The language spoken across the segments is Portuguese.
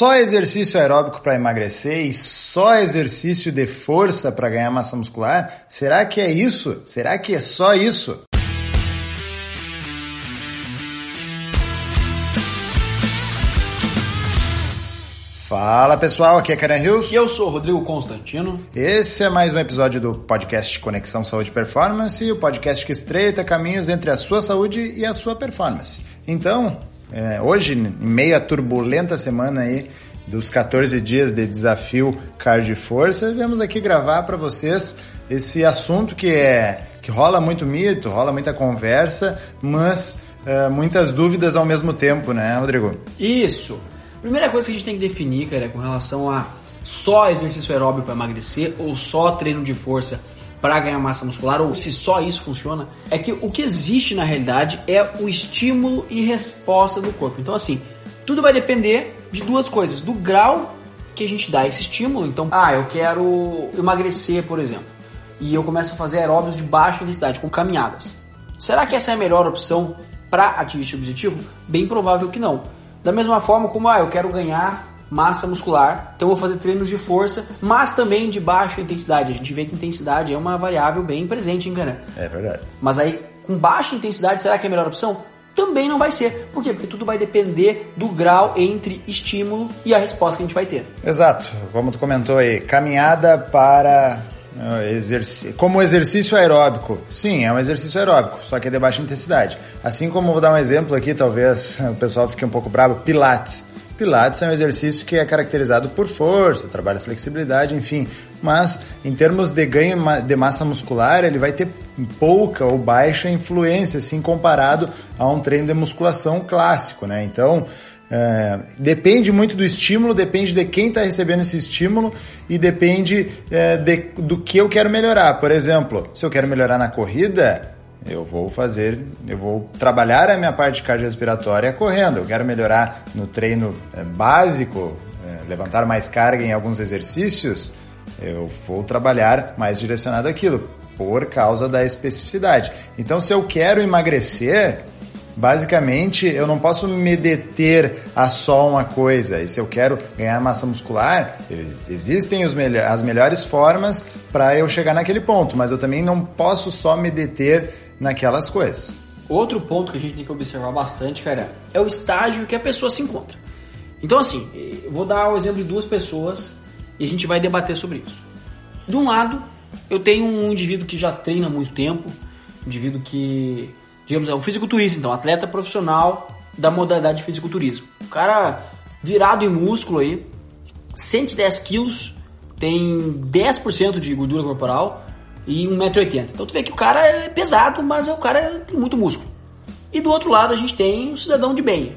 Só exercício aeróbico para emagrecer e só exercício de força para ganhar massa muscular? Será que é isso? Será que é só isso? Fala pessoal, aqui é Karen Hills. E eu sou o Rodrigo Constantino. Esse é mais um episódio do podcast Conexão Saúde Performance, o podcast que estreita caminhos entre a sua saúde e a sua performance. Então, é, hoje, em meio à turbulenta semana aí dos 14 dias de desafio Cardio Força, viemos aqui gravar para vocês esse assunto que é que rola muito mito, rola muita conversa, mas é, muitas dúvidas ao mesmo tempo, né, Rodrigo? Isso. Primeira coisa que a gente tem que definir, cara, é com relação a só exercício aeróbico para emagrecer ou só treino de força para ganhar massa muscular ou se só isso funciona, é que o que existe na realidade é o estímulo e resposta do corpo. Então assim, tudo vai depender de duas coisas, do grau que a gente dá esse estímulo. Então, ah, eu quero emagrecer, por exemplo, e eu começo a fazer aeróbios de baixa intensidade com caminhadas. Será que essa é a melhor opção para atingir esse objetivo? Bem provável que não. Da mesma forma como, ah, eu quero ganhar massa muscular, então eu vou fazer treinos de força, mas também de baixa intensidade. A gente vê que intensidade é uma variável bem presente em Cana. É verdade. Mas aí, com baixa intensidade, será que é a melhor opção? Também não vai ser. Por quê? Porque tudo vai depender do grau entre estímulo e a resposta que a gente vai ter. Exato. Como tu comentou aí, caminhada para Exerc... Como exercício aeróbico. Sim, é um exercício aeróbico, só que é de baixa intensidade. Assim como vou dar um exemplo aqui, talvez o pessoal fique um pouco bravo, Pilates. Pilates é um exercício que é caracterizado por força, trabalha flexibilidade, enfim. Mas em termos de ganho de massa muscular, ele vai ter pouca ou baixa influência, assim, comparado a um treino de musculação clássico, né? Então, é, depende muito do estímulo, depende de quem está recebendo esse estímulo e depende é, de, do que eu quero melhorar. Por exemplo, se eu quero melhorar na corrida, eu vou fazer, eu vou trabalhar a minha parte cardiorrespiratória correndo. Eu quero melhorar no treino é, básico, é, levantar mais carga em alguns exercícios, eu vou trabalhar mais direcionado àquilo, por causa da especificidade. Então, se eu quero emagrecer, Basicamente, eu não posso me deter a só uma coisa. E se eu quero ganhar massa muscular, existem as melhores formas para eu chegar naquele ponto, mas eu também não posso só me deter naquelas coisas. Outro ponto que a gente tem que observar bastante, cara, é o estágio que a pessoa se encontra. Então, assim, eu vou dar o exemplo de duas pessoas e a gente vai debater sobre isso. De um lado, eu tenho um indivíduo que já treina há muito tempo, um indivíduo que digamos, é um fisiculturista, então, atleta profissional da modalidade de fisiculturismo. O cara virado em músculo aí, 110 quilos, tem 10% de gordura corporal e 1,80m. Então tu vê que o cara é pesado, mas o cara tem muito músculo. E do outro lado a gente tem um cidadão de bem.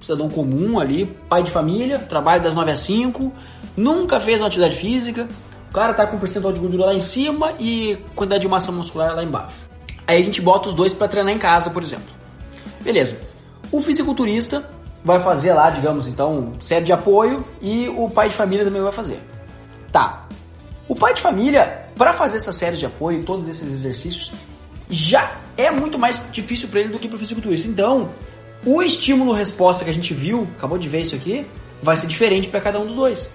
Um cidadão comum ali, pai de família, trabalha das 9 às 5, nunca fez uma atividade física, o cara tá com percentual de gordura lá em cima e quantidade de massa muscular lá embaixo. Aí a gente bota os dois para treinar em casa, por exemplo. Beleza. O fisiculturista vai fazer lá, digamos, então, série de apoio e o pai de família também vai fazer. Tá. O pai de família, para fazer essa série de apoio, todos esses exercícios, já é muito mais difícil para ele do que para o fisiculturista. Então, o estímulo-resposta que a gente viu, acabou de ver isso aqui, vai ser diferente para cada um dos dois.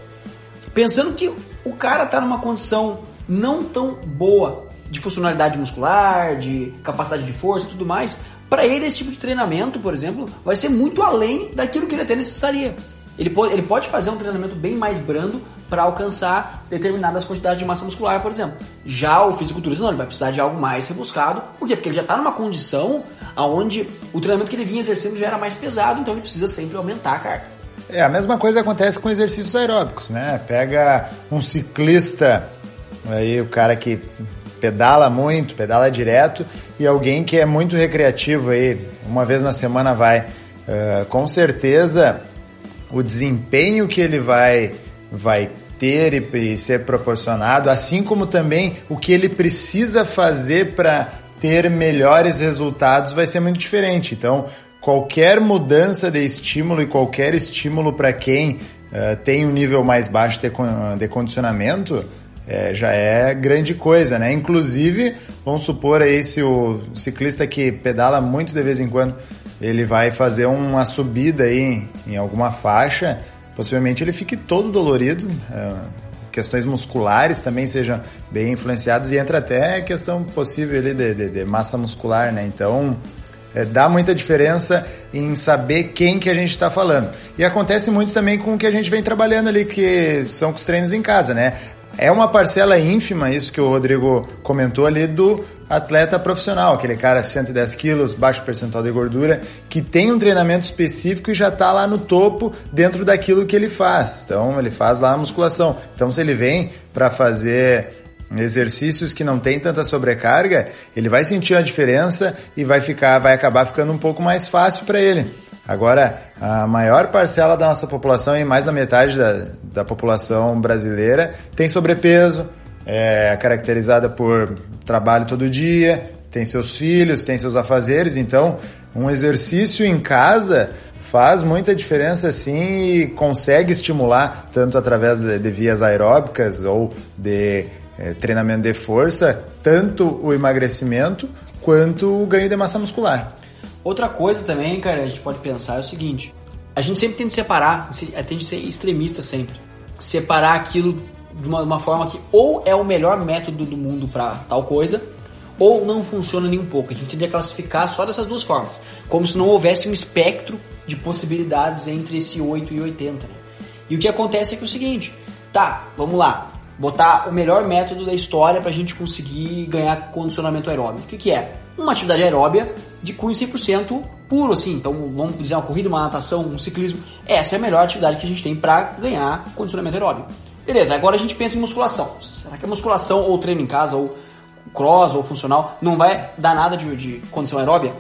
Pensando que o cara tá numa condição não tão boa de funcionalidade muscular, de capacidade de força e tudo mais, para ele esse tipo de treinamento, por exemplo, vai ser muito além daquilo que ele até necessitaria. Ele pode, ele pode fazer um treinamento bem mais brando para alcançar determinadas quantidades de massa muscular, por exemplo. Já o fisiculturista não, ele vai precisar de algo mais rebuscado. Por quê? Porque ele já está numa condição onde o treinamento que ele vinha exercendo já era mais pesado, então ele precisa sempre aumentar a carga. É, a mesma coisa acontece com exercícios aeróbicos, né? Pega um ciclista, aí o cara que pedala muito, pedala direto, e alguém que é muito recreativo aí, uma vez na semana vai. Uh, com certeza, o desempenho que ele vai, vai ter e, e ser proporcionado, assim como também o que ele precisa fazer para ter melhores resultados, vai ser muito diferente. Então, qualquer mudança de estímulo e qualquer estímulo para quem uh, tem um nível mais baixo de, de condicionamento é, já é grande coisa, né? Inclusive, vamos supor aí se o ciclista que pedala muito de vez em quando, ele vai fazer uma subida aí em alguma faixa, possivelmente ele fique todo dolorido. É, questões musculares também sejam bem influenciadas e entra até questão possível ali de, de, de massa muscular, né? Então, é, dá muita diferença em saber quem que a gente está falando. E acontece muito também com o que a gente vem trabalhando ali, que são os treinos em casa, né? É uma parcela ínfima, isso que o Rodrigo comentou ali, do atleta profissional, aquele cara 110 quilos, baixo percentual de gordura, que tem um treinamento específico e já está lá no topo dentro daquilo que ele faz. Então, ele faz lá a musculação. Então, se ele vem para fazer exercícios que não tem tanta sobrecarga, ele vai sentir a diferença e vai ficar, vai acabar ficando um pouco mais fácil para ele. Agora, a maior parcela da nossa população, e mais da metade da, da população brasileira, tem sobrepeso, é caracterizada por trabalho todo dia, tem seus filhos, tem seus afazeres, então um exercício em casa faz muita diferença sim e consegue estimular tanto através de, de vias aeróbicas ou de é, treinamento de força, tanto o emagrecimento quanto o ganho de massa muscular. Outra coisa também, cara, a gente pode pensar é o seguinte: a gente sempre tem que separar, tem de ser extremista sempre. Separar aquilo de uma, uma forma que ou é o melhor método do mundo para tal coisa, ou não funciona nem um pouco. A gente tem que classificar só dessas duas formas, como se não houvesse um espectro de possibilidades entre esse 8 e 80. Né? E o que acontece é que é o seguinte: tá, vamos lá, botar o melhor método da história para a gente conseguir ganhar condicionamento aeróbio. O que, que é? Uma atividade aeróbia de cunho 100% puro, assim. Então, vamos dizer uma corrida, uma natação, um ciclismo. Essa é a melhor atividade que a gente tem para ganhar condicionamento aeróbio. Beleza, agora a gente pensa em musculação. Será que a musculação ou treino em casa, ou cross, ou funcional, não vai dar nada de, de condição aeróbia?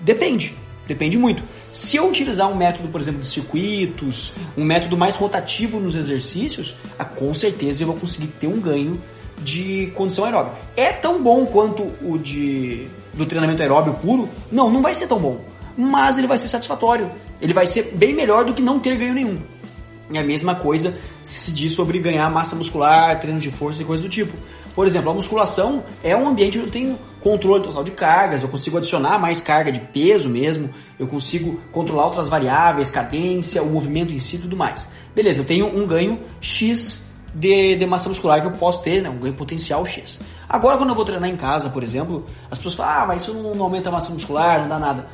Depende. Depende muito. Se eu utilizar um método, por exemplo, de circuitos, um método mais rotativo nos exercícios, ah, com certeza eu vou conseguir ter um ganho de condição aeróbica. É tão bom quanto o de do treinamento aeróbio puro? Não, não vai ser tão bom. Mas ele vai ser satisfatório. Ele vai ser bem melhor do que não ter ganho nenhum. E a mesma coisa se diz sobre ganhar massa muscular, treinos de força e coisas do tipo. Por exemplo, a musculação é um ambiente onde eu tenho controle total de cargas, eu consigo adicionar mais carga de peso mesmo, eu consigo controlar outras variáveis, cadência, o movimento em si e tudo mais. Beleza, eu tenho um ganho X de, de massa muscular que eu posso ter, né? um ganho potencial X. Agora, quando eu vou treinar em casa, por exemplo, as pessoas falam, ah, mas isso não aumenta a massa muscular, não dá nada.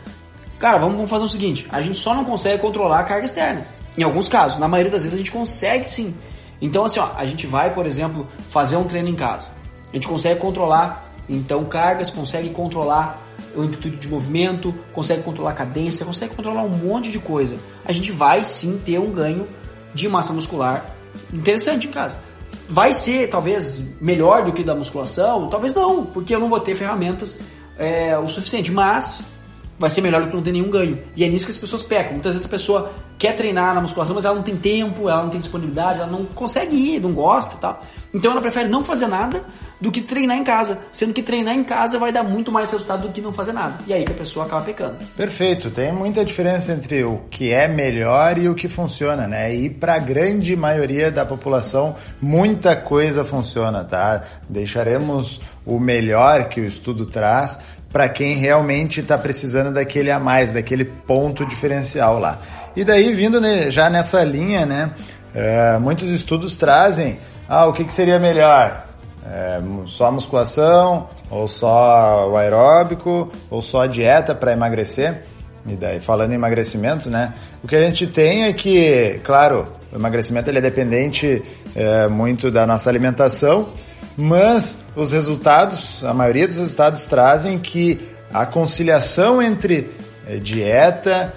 Cara, vamos, vamos fazer o seguinte, a gente só não consegue controlar a carga externa. Em alguns casos, na maioria das vezes a gente consegue sim. Então, assim, ó, a gente vai, por exemplo, fazer um treino em casa. A gente consegue controlar, então, cargas, consegue controlar o amplitude de movimento, consegue controlar a cadência, consegue controlar um monte de coisa. A gente vai sim ter um ganho de massa muscular interessante em casa. Vai ser talvez melhor do que da musculação? Talvez não, porque eu não vou ter ferramentas é, o suficiente, mas vai ser melhor do que não ter nenhum ganho. E é nisso que as pessoas pecam. Muitas vezes a pessoa quer treinar na musculação, mas ela não tem tempo, ela não tem disponibilidade, ela não consegue ir, não gosta e tal. Então ela prefere não fazer nada do que treinar em casa, sendo que treinar em casa vai dar muito mais resultado do que não fazer nada. E aí que a pessoa acaba pecando. Perfeito, tem muita diferença entre o que é melhor e o que funciona, né? E para a grande maioria da população, muita coisa funciona, tá? Deixaremos o melhor que o estudo traz para quem realmente está precisando daquele a mais, daquele ponto diferencial lá. E daí, vindo já nessa linha, né, é, muitos estudos trazem, ah, o que, que seria melhor? É, só musculação, ou só o aeróbico, ou só dieta para emagrecer? E daí, falando em emagrecimento, né, o que a gente tem é que, claro, o emagrecimento ele é dependente é, muito da nossa alimentação, mas os resultados, a maioria dos resultados trazem que a conciliação entre eh, dieta,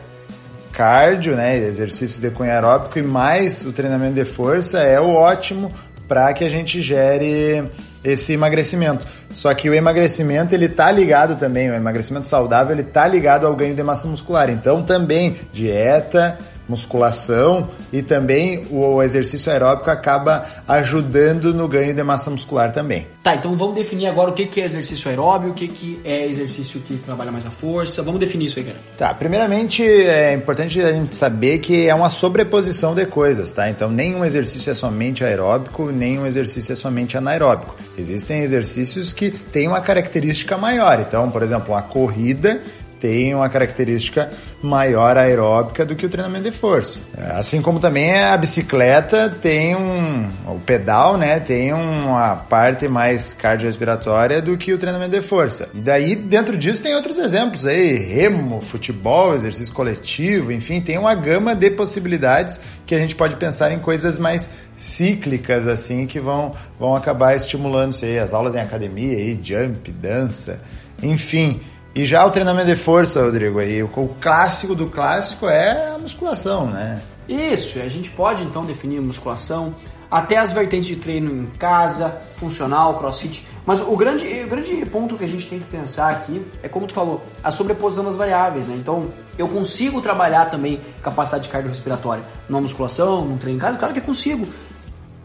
cardio, né, exercício de cunho aeróbico e mais o treinamento de força é o ótimo para que a gente gere esse emagrecimento. Só que o emagrecimento ele tá ligado também, o emagrecimento saudável ele tá ligado ao ganho de massa muscular. Então também dieta, musculação e também o exercício aeróbico acaba ajudando no ganho de massa muscular também. Tá, então vamos definir agora o que é exercício aeróbico, o que é exercício que trabalha mais a força. Vamos definir isso aí, cara. Tá, primeiramente é importante a gente saber que é uma sobreposição de coisas, tá? Então nenhum exercício é somente aeróbico, nenhum exercício é somente anaeróbico. Existem exercícios que têm uma característica maior. Então, por exemplo, a corrida tem uma característica maior aeróbica do que o treinamento de força. Assim como também a bicicleta tem um, o pedal, né, tem uma parte mais cardiorrespiratória do que o treinamento de força. E daí dentro disso tem outros exemplos aí, remo, futebol, exercício coletivo, enfim, tem uma gama de possibilidades que a gente pode pensar em coisas mais cíclicas assim que vão vão acabar estimulando isso aí, as aulas em academia aí, jump, dança, enfim, e já o treinamento de força, Rodrigo, aí, o, clássico do clássico é a musculação, né? Isso, a gente pode então definir musculação, até as vertentes de treino em casa, funcional, crossfit. Mas o grande, o grande ponto que a gente tem que pensar aqui é, como tu falou, a sobreposição das variáveis, né? Então, eu consigo trabalhar também capacidade cardiorrespiratória numa musculação, num treino em casa? Claro que consigo,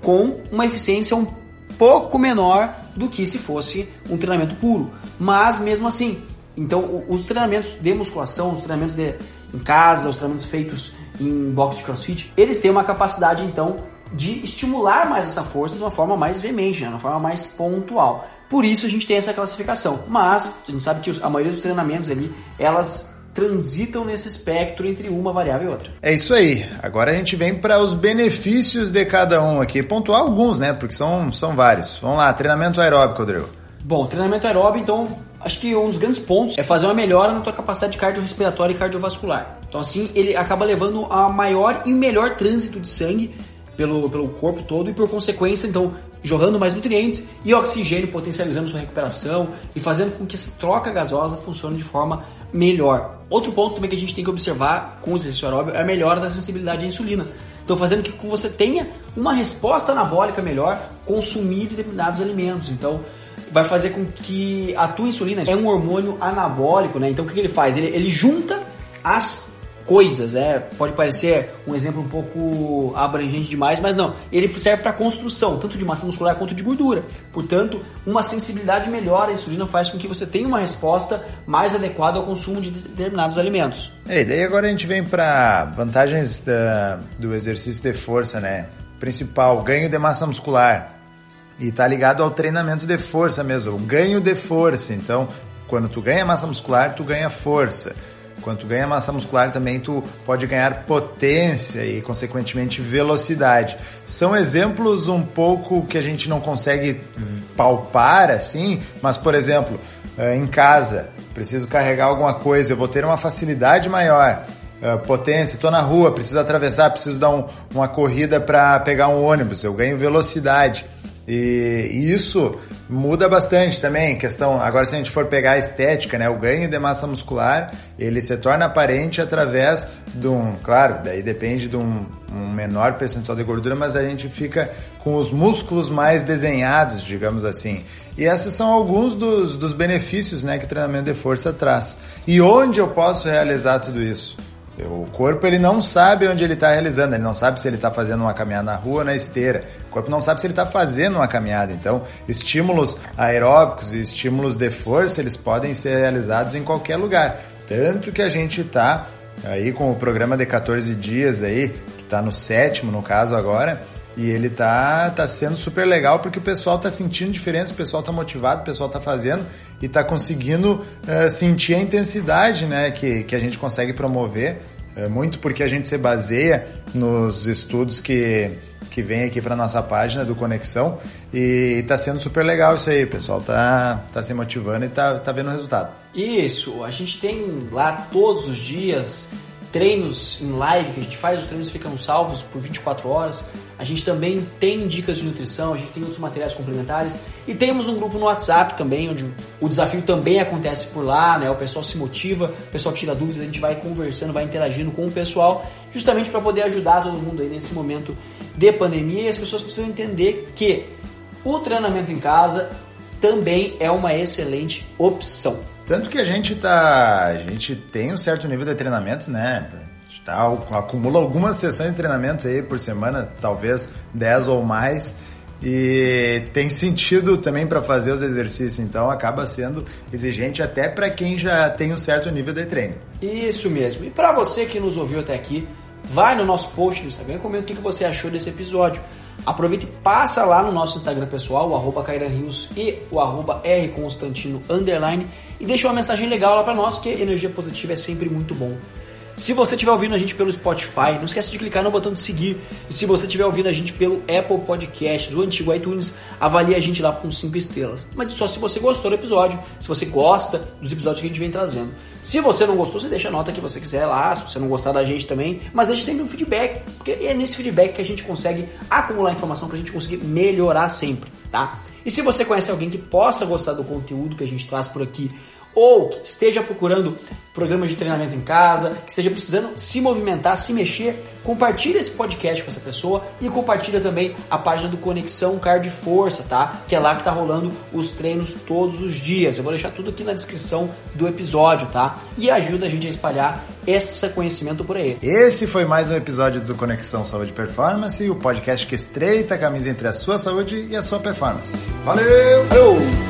com uma eficiência um pouco menor do que se fosse um treinamento puro. Mas, mesmo assim, então, os treinamentos de musculação, os treinamentos de, em casa, os treinamentos feitos em box de crossfit, eles têm uma capacidade, então, de estimular mais essa força de uma forma mais veemente, né? de uma forma mais pontual. Por isso a gente tem essa classificação. Mas a gente sabe que a maioria dos treinamentos ali, elas transitam nesse espectro entre uma variável e outra. É isso aí. Agora a gente vem para os benefícios de cada um aqui. Pontuar alguns, né? Porque são, são vários. Vamos lá, treinamento aeróbico, Rodrigo. Bom, treinamento aeróbico, então, acho que um dos grandes pontos é fazer uma melhora na tua capacidade cardiorrespiratória e cardiovascular. Então, assim, ele acaba levando a maior e melhor trânsito de sangue pelo, pelo corpo todo e, por consequência, então, jorrando mais nutrientes e oxigênio, potencializando sua recuperação e fazendo com que essa troca gasosa funcione de forma melhor. Outro ponto também que a gente tem que observar com o exercício aeróbio é a melhora da sensibilidade à insulina. Então, fazendo com que você tenha uma resposta anabólica melhor consumir determinados alimentos. Então, vai fazer com que a tua insulina é um hormônio anabólico, né? Então o que, que ele faz? Ele, ele junta as coisas, é, pode parecer um exemplo um pouco abrangente demais, mas não, ele serve para construção, tanto de massa muscular quanto de gordura. Portanto, uma sensibilidade melhor à insulina faz com que você tenha uma resposta mais adequada ao consumo de determinados alimentos. E daí agora a gente vem para vantagens da, do exercício de força, né? Principal, ganho de massa muscular. E tá ligado ao treinamento de força mesmo, o ganho de força. Então, quando tu ganha massa muscular, tu ganha força. Quando tu ganha massa muscular também tu pode ganhar potência e consequentemente velocidade. São exemplos um pouco que a gente não consegue palpar assim, mas por exemplo, eh, em casa, preciso carregar alguma coisa, eu vou ter uma facilidade maior. Uh, potência, estou na rua, preciso atravessar, preciso dar um, uma corrida para pegar um ônibus, eu ganho velocidade. E, isso muda bastante também, questão, agora se a gente for pegar a estética, né, o ganho de massa muscular, ele se torna aparente através de um, claro, daí depende de um, um menor percentual de gordura, mas a gente fica com os músculos mais desenhados, digamos assim. E esses são alguns dos, dos benefícios né, que o treinamento de força traz. E onde eu posso realizar tudo isso? O corpo ele não sabe onde ele está realizando, ele não sabe se ele está fazendo uma caminhada na rua ou na esteira. O corpo não sabe se ele está fazendo uma caminhada. Então, estímulos aeróbicos e estímulos de força eles podem ser realizados em qualquer lugar. Tanto que a gente está aí com o programa de 14 dias aí, que está no sétimo no caso agora, e ele tá, tá sendo super legal porque o pessoal tá sentindo diferença, o pessoal tá motivado, o pessoal tá fazendo e tá conseguindo uh, sentir a intensidade né, que, que a gente consegue promover. Uh, muito porque a gente se baseia nos estudos que, que vem aqui para nossa página do Conexão e tá sendo super legal isso aí, o pessoal tá, tá se motivando e tá, tá vendo o resultado. Isso, a gente tem lá todos os dias treinos em live que a gente faz, os treinos ficam salvos por 24 horas. A gente também tem dicas de nutrição, a gente tem outros materiais complementares e temos um grupo no WhatsApp também, onde o desafio também acontece por lá, né? O pessoal se motiva, o pessoal tira dúvidas, a gente vai conversando, vai interagindo com o pessoal, justamente para poder ajudar todo mundo aí nesse momento de pandemia e as pessoas precisam entender que o treinamento em casa também é uma excelente opção. Tanto que a gente tá. A gente tem um certo nível de treinamento, né? Tá, acumula algumas sessões de treinamento aí por semana, talvez 10 ou mais. E tem sentido também para fazer os exercícios, então acaba sendo exigente até para quem já tem um certo nível de treino. Isso mesmo. E para você que nos ouviu até aqui, vai no nosso post do Instagram e comenta o que você achou desse episódio. Aproveita e passa lá no nosso Instagram pessoal, o arroba Rios e o arroba Rconstantino underline e deixa uma mensagem legal lá para nós, que energia positiva é sempre muito bom. Se você estiver ouvindo a gente pelo Spotify, não esquece de clicar no botão de seguir. E se você estiver ouvindo a gente pelo Apple Podcasts, o antigo iTunes, avalie a gente lá com 5 estrelas. Mas só se você gostou do episódio, se você gosta dos episódios que a gente vem trazendo. Se você não gostou, você deixa a nota que você quiser lá, se você não gostar da gente também, mas deixe sempre um feedback, porque é nesse feedback que a gente consegue acumular informação para a gente conseguir melhorar sempre, tá? E se você conhece alguém que possa gostar do conteúdo que a gente traz por aqui, ou que esteja procurando programas de treinamento em casa, que esteja precisando se movimentar, se mexer, compartilha esse podcast com essa pessoa e compartilha também a página do Conexão Card Força, tá? Que é lá que tá rolando os treinos todos os dias. Eu vou deixar tudo aqui na descrição do episódio, tá? E ajuda a gente a espalhar esse conhecimento por aí. Esse foi mais um episódio do Conexão Saúde Performance, o podcast que estreita a camisa entre a sua saúde e a sua performance. Valeu! Valeu!